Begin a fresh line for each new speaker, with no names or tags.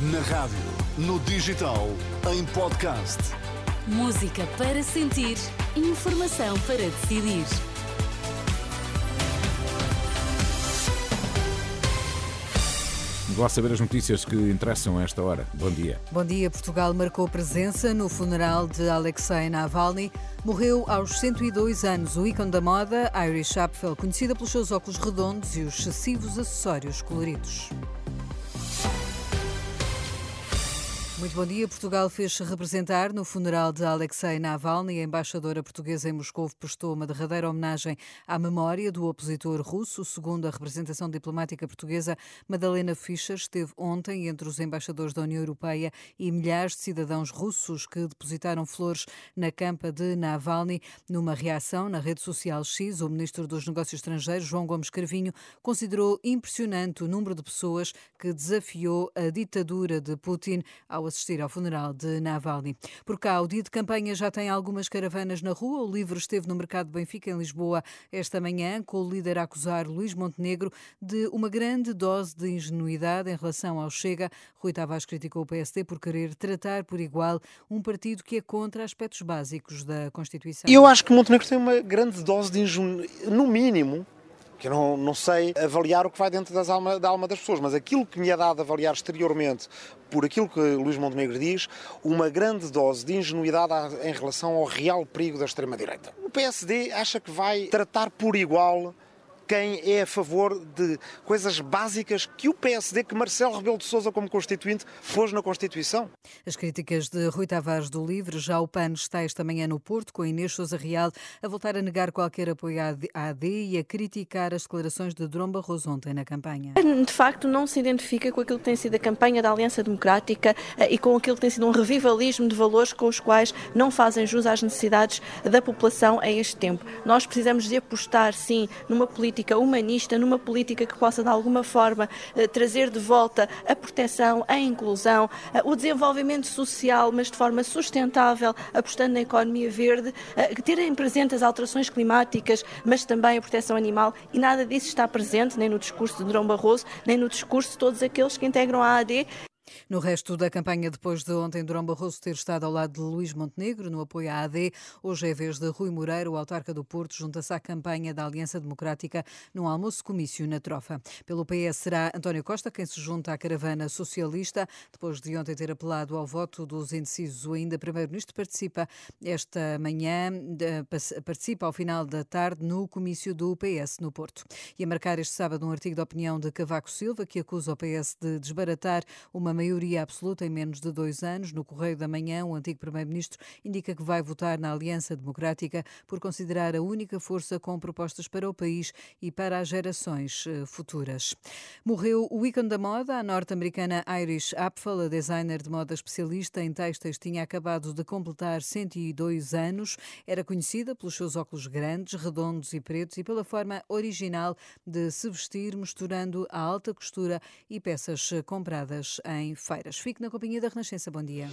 Na rádio, no digital, em podcast.
Música para sentir, informação para decidir.
Vou saber as notícias que interessam a esta hora. Bom dia.
Bom dia. Portugal marcou presença no funeral de Alexei Navalny. Morreu aos 102 anos o ícone da moda, Iris Apfel, conhecida pelos seus óculos redondos e os excessivos acessórios coloridos. Muito bom dia. Portugal fez-se representar no funeral de Alexei Navalny. A embaixadora portuguesa em Moscou prestou uma derradeira homenagem à memória do opositor russo. Segundo a representação diplomática portuguesa, Madalena Fischer esteve ontem entre os embaixadores da União Europeia e milhares de cidadãos russos que depositaram flores na campa de Navalny. Numa reação na rede social X, o ministro dos Negócios Estrangeiros, João Gomes Carvinho, considerou impressionante o número de pessoas que desafiou a ditadura de Putin ao assistir ao funeral de Navalny. Por cá, o dia de campanha já tem algumas caravanas na rua. O livro esteve no Mercado Benfica, em Lisboa, esta manhã, com o líder a acusar Luís Montenegro de uma grande dose de ingenuidade em relação ao Chega. Rui Tavares criticou o PSD por querer tratar por igual um partido que é contra aspectos básicos da Constituição.
Eu acho que Montenegro tem uma grande dose de ingenuidade, no mínimo, que eu não, não sei avaliar o que vai dentro das alma, da alma das pessoas, mas aquilo que me é dado avaliar exteriormente por aquilo que Luís Montenegro diz, uma grande dose de ingenuidade em relação ao real perigo da extrema-direita. O PSD acha que vai tratar por igual quem é a favor de coisas básicas que o PSD, que Marcelo Rebelo de Sousa como constituinte, pôs na Constituição.
As críticas de Rui Tavares do Livre, já o PAN está esta manhã no Porto, com Inês Sousa Real a voltar a negar qualquer apoio à AD e a criticar as declarações de Dom Barroso ontem na campanha.
De facto, não se identifica com aquilo que tem sido a campanha da Aliança Democrática eh, e com aquilo que tem sido um revivalismo de valores com os quais não fazem jus às necessidades da população a este tempo. Nós precisamos de apostar, sim, numa política política humanista, numa política que possa de alguma forma eh, trazer de volta a proteção, a inclusão, eh, o desenvolvimento social, mas de forma sustentável, apostando na economia verde, eh, terem presente as alterações climáticas, mas também a proteção animal, e nada disso está presente nem no discurso de Dom Barroso, nem no discurso de todos aqueles que integram a AD
no resto da campanha, depois de ontem Durão Barroso ter estado ao lado de Luís Montenegro no apoio à AD, hoje é vez de Rui Moreira, o autarca do Porto, junta-se à campanha da Aliança Democrática num almoço-comício na Trofa. Pelo PS será António Costa quem se junta à caravana socialista, depois de ontem ter apelado ao voto dos indecisos. O ainda Primeiro-Ministro participa esta manhã, participa ao final da tarde no comício do PS no Porto. E a marcar este sábado um artigo de opinião de Cavaco Silva que acusa o PS de desbaratar uma maioria absoluta em menos de dois anos. No Correio da Manhã, o antigo Primeiro-Ministro indica que vai votar na Aliança Democrática por considerar a única força com propostas para o país e para as gerações eh, futuras. Morreu o ícone da moda, a norte-americana Irish Apfel, a designer de moda especialista em têxteis, tinha acabado de completar 102 anos. Era conhecida pelos seus óculos grandes, redondos e pretos e pela forma original de se vestir, misturando a alta costura e peças compradas em feiras. Fique na companhia da Renascença. Bom dia.